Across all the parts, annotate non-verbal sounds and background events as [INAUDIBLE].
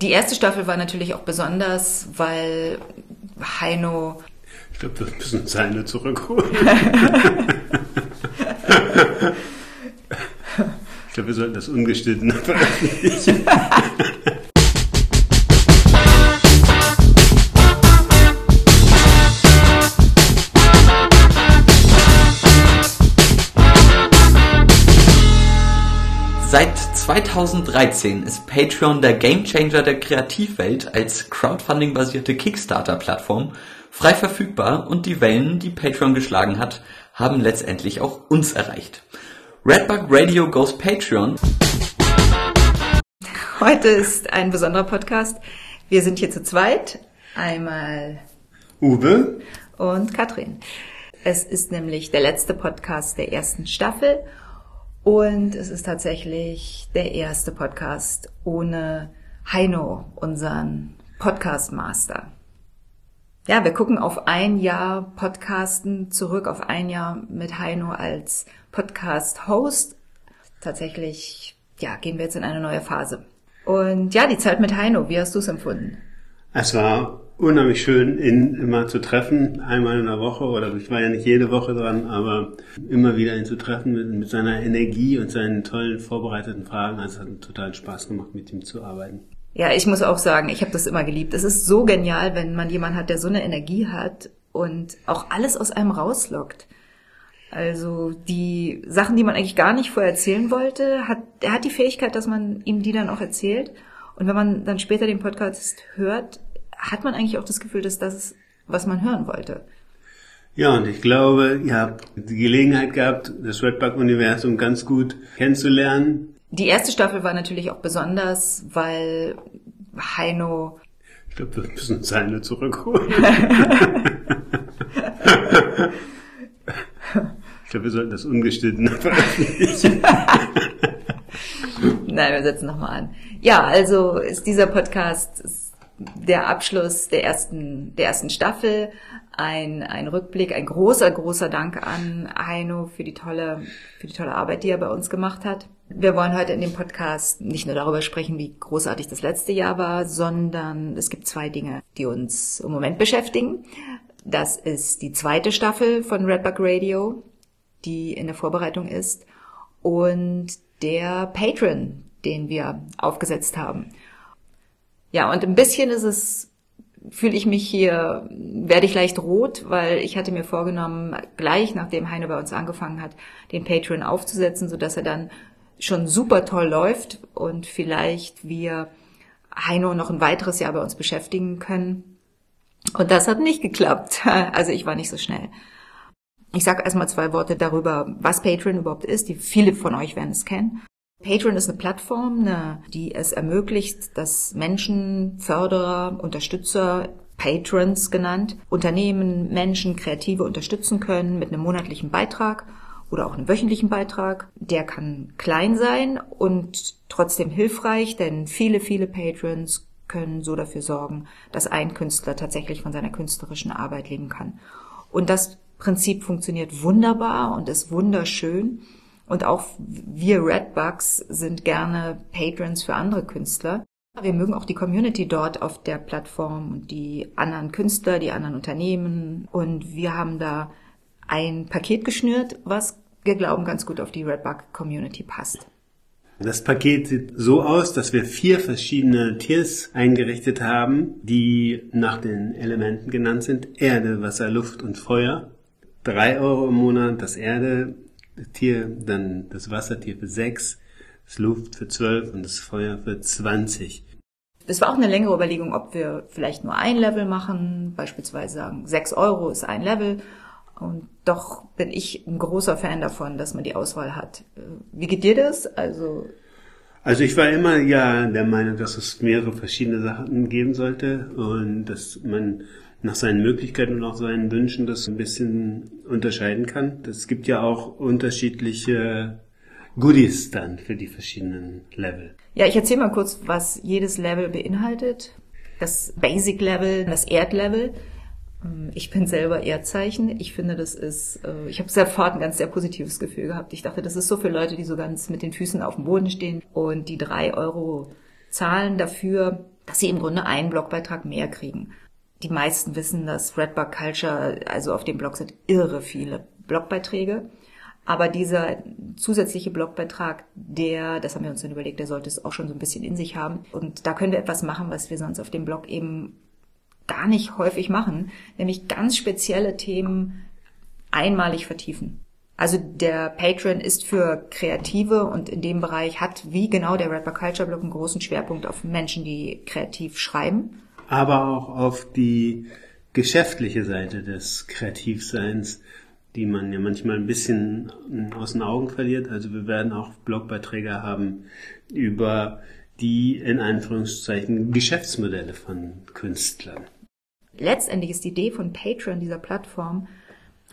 Die erste Staffel war natürlich auch besonders, weil Heino. Ich glaube, wir müssen seine zurückholen. ich glaube, wir sollten das ungeschnitten veröffentlichen. Seit 2013 ist Patreon der Gamechanger der Kreativwelt als Crowdfunding-basierte Kickstarter-Plattform frei verfügbar und die Wellen, die Patreon geschlagen hat, haben letztendlich auch uns erreicht. Redbug Radio Goes Patreon. Heute ist ein besonderer Podcast. Wir sind hier zu zweit. Einmal Uwe und Katrin. Es ist nämlich der letzte Podcast der ersten Staffel und es ist tatsächlich der erste Podcast ohne Heino, unseren Podcast Master. Ja, wir gucken auf ein Jahr Podcasten zurück, auf ein Jahr mit Heino als Podcast-Host. Tatsächlich, ja, gehen wir jetzt in eine neue Phase. Und ja, die Zeit mit Heino, wie hast du es empfunden? Es war unheimlich schön, ihn immer zu treffen, einmal in der Woche, oder ich war ja nicht jede Woche dran, aber immer wieder ihn zu treffen mit, mit seiner Energie und seinen tollen vorbereiteten Fragen. Also es hat total Spaß gemacht, mit ihm zu arbeiten. Ja, ich muss auch sagen, ich habe das immer geliebt. Es ist so genial, wenn man jemanden hat, der so eine Energie hat und auch alles aus einem rauslockt. Also die Sachen, die man eigentlich gar nicht vorher erzählen wollte, hat er hat die Fähigkeit, dass man ihm die dann auch erzählt. Und wenn man dann später den Podcast hört, hat man eigentlich auch das Gefühl, dass das ist, was man hören wollte. Ja, und ich glaube, ihr habt die Gelegenheit gehabt, das Redbug-Universum ganz gut kennenzulernen. Die erste Staffel war natürlich auch besonders, weil Heino. Ich glaube, wir müssen seine zurückholen. [LAUGHS] ich glaube, wir sollten das ungeschnitten [LAUGHS] veröffentlichen. Nein, wir setzen nochmal an. Ja, also ist dieser Podcast der Abschluss der ersten, der ersten Staffel. Ein, ein Rückblick, ein großer, großer Dank an Heino für die tolle, für die tolle Arbeit, die er bei uns gemacht hat. Wir wollen heute in dem Podcast nicht nur darüber sprechen, wie großartig das letzte Jahr war, sondern es gibt zwei Dinge, die uns im Moment beschäftigen. Das ist die zweite Staffel von Redbug Radio, die in der Vorbereitung ist, und der Patron, den wir aufgesetzt haben. Ja, und ein bisschen ist es, fühle ich mich hier, werde ich leicht rot, weil ich hatte mir vorgenommen, gleich nachdem Heine bei uns angefangen hat, den Patreon aufzusetzen, so dass er dann schon super toll läuft und vielleicht wir Heino noch ein weiteres Jahr bei uns beschäftigen können. Und das hat nicht geklappt. [LAUGHS] Also ich war nicht so schnell. Ich sage erstmal zwei Worte darüber, was Patreon überhaupt ist. Die viele von euch werden es kennen. Patreon ist eine Plattform, eine, die es ermöglicht, dass Menschen, Förderer, Unterstützer, Patrons genannt, Unternehmen, Menschen, Kreative unterstützen können mit einem monatlichen Beitrag oder auch einem wöchentlichen Beitrag. Der kann klein sein und trotzdem hilfreich, denn viele, viele Patrons können so dafür sorgen, dass ein Künstler tatsächlich von seiner künstlerischen Arbeit leben kann. Und das Prinzip funktioniert wunderbar und ist wunderschön. Und auch wir Redbugs sind gerne Patrons für andere Künstler. Wir mögen auch die Community dort auf der Plattform und die anderen Künstler, die anderen Unternehmen. Und wir haben da ein Paket geschnürt, was wir glauben ganz gut auf die Redbug Community passt. Das Paket sieht so aus, dass wir vier verschiedene Tiers eingerichtet haben, die nach den Elementen genannt sind. Erde, Wasser, Luft und Feuer. Drei Euro im Monat das Erde, Tier, dann das Wassertier für sechs, das Luft für zwölf und das Feuer für zwanzig. Es war auch eine längere Überlegung, ob wir vielleicht nur ein Level machen, beispielsweise sagen, sechs Euro ist ein Level. Und doch bin ich ein großer Fan davon, dass man die Auswahl hat. Wie geht dir das? Also also ich war immer ja der Meinung, dass es mehrere verschiedene Sachen geben sollte und dass man nach seinen Möglichkeiten und auch seinen Wünschen das ein bisschen unterscheiden kann. Es gibt ja auch unterschiedliche Goodies dann für die verschiedenen Level. Ja, ich erzähle mal kurz, was jedes Level beinhaltet. Das Basic Level, das Erdlevel. Ähm, ich bin selber Erdzeichen. Ich finde, das ist, äh, ich habe sofort ein ganz sehr positives Gefühl gehabt. Ich dachte, das ist so für Leute, die so ganz mit den Füßen auf dem Boden stehen und die drei Euro zahlen dafür, dass sie im Grunde einen Blogbeitrag mehr kriegen. Die meisten wissen, dass Redbug Culture, also auf dem Blog sind irre viele Blogbeiträge. Aber dieser zusätzliche Blogbeitrag, der, das haben wir uns dann überlegt, der sollte es auch schon so ein bisschen in sich haben. Und da können wir etwas machen, was wir sonst auf dem Blog eben gar nicht häufig machen, nämlich ganz spezielle Themen einmalig vertiefen. Also der Patreon ist für Kreative und in dem Bereich hat wie genau der Rapper Culture Blog einen großen Schwerpunkt auf Menschen, die kreativ schreiben. Aber auch auf die geschäftliche Seite des Kreativseins, die man ja manchmal ein bisschen aus den Augen verliert. Also wir werden auch Blogbeiträge haben über die in Anführungszeichen Geschäftsmodelle von Künstlern. Letztendlich ist die Idee von Patreon, dieser Plattform,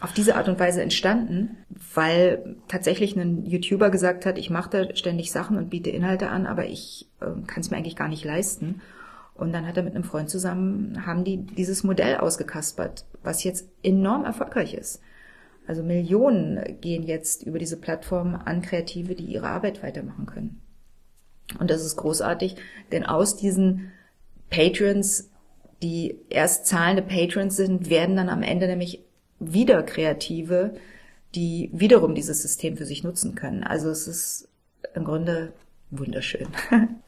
auf diese Art und Weise entstanden, weil tatsächlich ein YouTuber gesagt hat, ich mache da ständig Sachen und biete Inhalte an, aber ich äh, kann es mir eigentlich gar nicht leisten. Und dann hat er mit einem Freund zusammen, haben die dieses Modell ausgekaspert, was jetzt enorm erfolgreich ist. Also Millionen gehen jetzt über diese Plattform an Kreative, die ihre Arbeit weitermachen können. Und das ist großartig, denn aus diesen Patrons, die erst zahlende Patrons sind, werden dann am Ende nämlich wieder Kreative, die wiederum dieses System für sich nutzen können. Also es ist im Grunde wunderschön. [LAUGHS]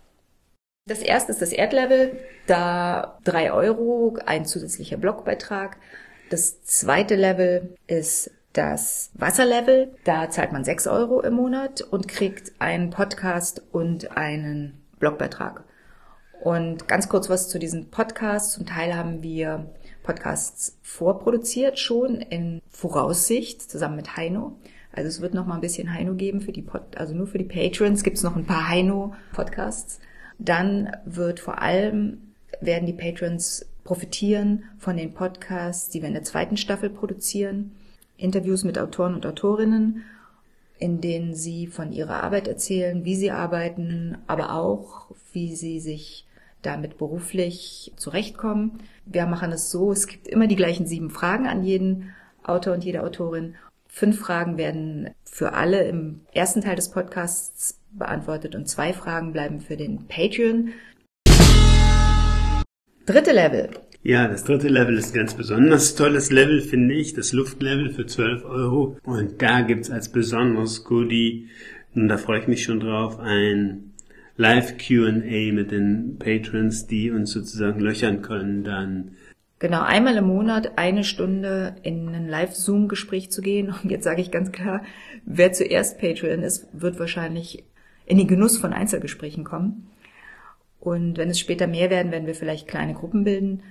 Das erste ist das Erdlevel, da drei Euro, ein zusätzlicher Blogbeitrag. Das zweite Level ist das Wasserlevel, da zahlt man sechs Euro im Monat und kriegt einen Podcast und einen Blogbeitrag. Und ganz kurz was zu diesen Podcasts. Zum Teil haben wir Podcasts vorproduziert schon in Voraussicht zusammen mit Heino. Also es wird noch mal ein bisschen Heino geben für die Pod, also nur für die Patrons gibt es noch ein paar Heino Podcasts. Dann wird vor allem werden die Patrons profitieren von den Podcasts, die wir in der zweiten Staffel produzieren. Interviews mit Autoren und Autorinnen, in denen sie von ihrer Arbeit erzählen, wie sie arbeiten, aber auch, wie sie sich damit beruflich zurechtkommen. Wir machen es so, es gibt immer die gleichen sieben Fragen an jeden Autor und jede Autorin. Fünf Fragen werden für alle im ersten Teil des Podcasts beantwortet und zwei Fragen bleiben für den Patreon. Dritte Level. Ja, das dritte Level ist ein ganz besonders tolles Level, finde ich. Das Luftlevel für 12 Euro. Und da gibt's als besonderes Goodie, und da freue ich mich schon drauf, ein Live Q&A mit den Patrons, die uns sozusagen löchern können dann. Genau, einmal im Monat eine Stunde in ein Live-Zoom-Gespräch zu gehen. Und jetzt sage ich ganz klar, wer zuerst Patreon ist, wird wahrscheinlich in den Genuss von Einzelgesprächen kommen. Und wenn es später mehr werden, werden wir vielleicht kleine Gruppen bilden.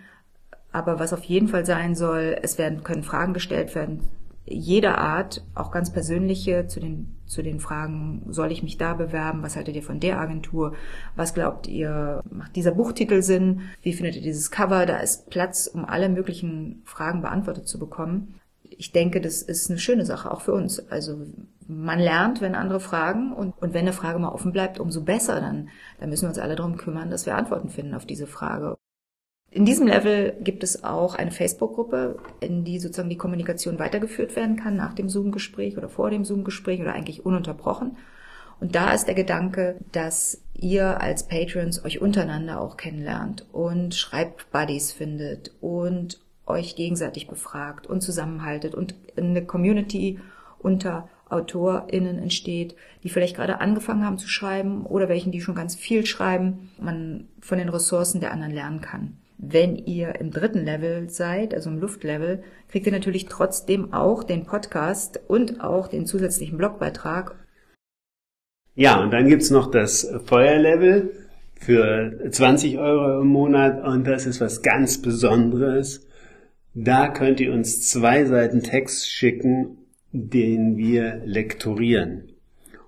Aber was auf jeden Fall sein soll, es werden, können Fragen gestellt werden jeder Art, auch ganz persönliche, zu den, zu den Fragen, soll ich mich da bewerben? Was haltet ihr von der Agentur? Was glaubt ihr, macht dieser Buchtitel Sinn? Wie findet ihr dieses Cover? Da ist Platz, um alle möglichen Fragen beantwortet zu bekommen. Ich denke, das ist eine schöne Sache, auch für uns. Also man lernt, wenn andere fragen und, und wenn eine Frage mal offen bleibt, umso besser. Dann, dann müssen wir uns alle darum kümmern, dass wir Antworten finden auf diese Frage. In diesem Level gibt es auch eine Facebook-Gruppe, in die sozusagen die Kommunikation weitergeführt werden kann nach dem Zoom-Gespräch oder vor dem Zoom-Gespräch oder eigentlich ununterbrochen. Und da ist der Gedanke, dass ihr als Patrons euch untereinander auch kennenlernt und Schreibbuddies findet und euch gegenseitig befragt und zusammenhaltet und eine Community unter AutorInnen entsteht, die vielleicht gerade angefangen haben zu schreiben oder welchen, die schon ganz viel schreiben, man von den Ressourcen der anderen lernen kann. Wenn ihr im dritten Level seid, also im Luftlevel, kriegt ihr natürlich trotzdem auch den Podcast und auch den zusätzlichen Blogbeitrag. Ja, und dann gibt's noch das Feuerlevel für 20 Euro im Monat und das ist was ganz Besonderes. Da könnt ihr uns zwei Seiten Text schicken, den wir lektorieren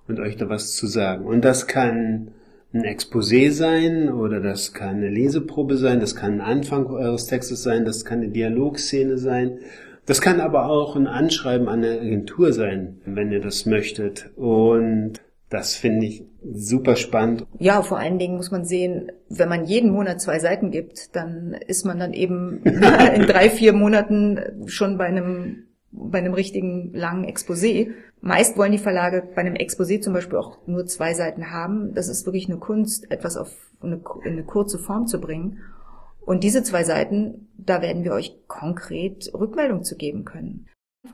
und euch da was zu sagen. Und das kann ein Exposé sein oder das kann eine Leseprobe sein, das kann ein Anfang eures Textes sein, das kann eine Dialogszene sein. Das kann aber auch ein Anschreiben an eine Agentur sein, wenn ihr das möchtet. Und das finde ich super spannend. Ja, vor allen Dingen muss man sehen, wenn man jeden Monat zwei Seiten gibt, dann ist man dann eben [LAUGHS] in drei, vier Monaten schon bei einem bei einem richtigen langen Exposé. Meist wollen die Verlage bei einem Exposé zum Beispiel auch nur zwei Seiten haben. Das ist wirklich eine Kunst, etwas auf eine, in eine kurze Form zu bringen. Und diese zwei Seiten, da werden wir euch konkret Rückmeldung zu geben können.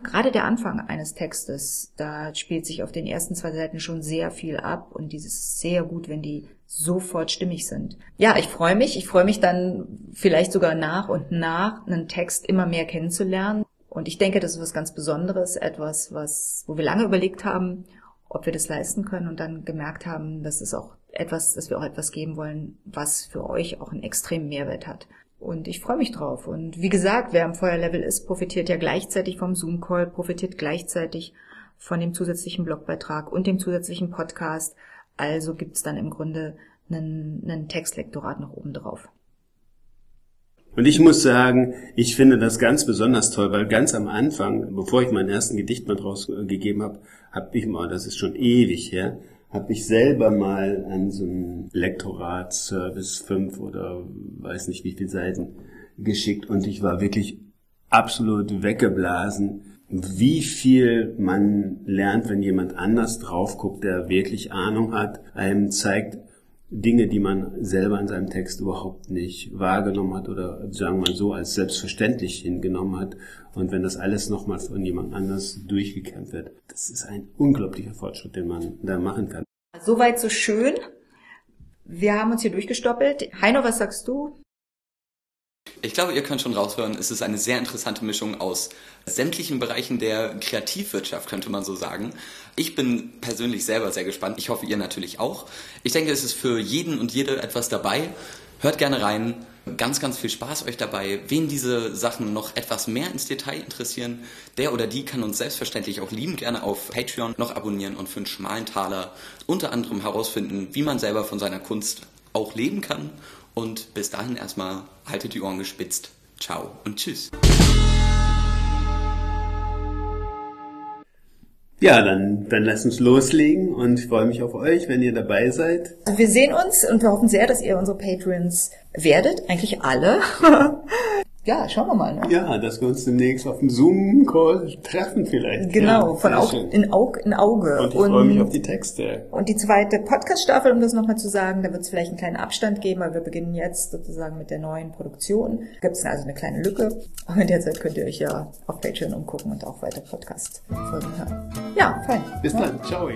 Gerade der Anfang eines Textes, da spielt sich auf den ersten zwei Seiten schon sehr viel ab und dieses sehr gut, wenn die sofort stimmig sind. Ja, ich freue mich. Ich freue mich dann vielleicht sogar nach und nach einen Text immer mehr kennenzulernen. Und ich denke, das ist was ganz Besonderes, etwas, was, wo wir lange überlegt haben, ob wir das leisten können und dann gemerkt haben, dass es auch etwas, dass wir auch etwas geben wollen, was für euch auch einen extremen Mehrwert hat. Und ich freue mich drauf. Und wie gesagt, wer am Feuerlevel ist, profitiert ja gleichzeitig vom Zoom-Call, profitiert gleichzeitig von dem zusätzlichen Blogbeitrag und dem zusätzlichen Podcast. Also gibt's dann im Grunde einen, einen Textlektorat noch oben drauf. Und ich muss sagen, ich finde das ganz besonders toll, weil ganz am Anfang, bevor ich meinen ersten Gedichtband rausgegeben habe, habe ich mal, das ist schon ewig her, habe ich selber mal an so einem Lektorat Service 5 oder weiß nicht wie viele Seiten geschickt und ich war wirklich absolut weggeblasen, wie viel man lernt, wenn jemand anders drauf guckt, der wirklich Ahnung hat, einem zeigt, Dinge, die man selber in seinem Text überhaupt nicht wahrgenommen hat oder sagen wir mal so als selbstverständlich hingenommen hat. Und wenn das alles nochmal von jemand anders durchgekämpft wird, das ist ein unglaublicher Fortschritt, den man da machen kann. Soweit so schön. Wir haben uns hier durchgestoppelt. Heino, was sagst du? Ich glaube, ihr könnt schon raushören, es ist eine sehr interessante Mischung aus sämtlichen Bereichen der Kreativwirtschaft, könnte man so sagen. Ich bin persönlich selber sehr gespannt. Ich hoffe, ihr natürlich auch. Ich denke, es ist für jeden und jede etwas dabei. Hört gerne rein. Ganz, ganz viel Spaß euch dabei. Wen diese Sachen noch etwas mehr ins Detail interessieren, der oder die kann uns selbstverständlich auch lieben gerne auf Patreon noch abonnieren und für einen schmalen Taler unter anderem herausfinden, wie man selber von seiner Kunst auch leben kann und bis dahin erstmal haltet die Ohren gespitzt. Ciao und tschüss. Ja, dann, dann lasst uns loslegen und ich freue mich auf euch, wenn ihr dabei seid. Wir sehen uns und wir hoffen sehr, dass ihr unsere Patrons werdet. Eigentlich alle. [LAUGHS] ja, schauen wir mal. Ne? Ja, dass wir uns demnächst auf dem Zoom-Call treffen vielleicht. Genau, ja, von Aug in, Aug in Auge. Und ich und, freue mich auf die Texte. Und die zweite Podcast-Staffel, um das nochmal zu sagen, da wird es vielleicht einen kleinen Abstand geben, weil wir beginnen jetzt sozusagen mit der neuen Produktion. Gibt es also eine kleine Lücke. Aber in der Zeit könnt ihr euch ja auf Patreon umgucken und auch weiter Podcast-Folgen hören. Ja, fein. Bis ja. dann. Ciao.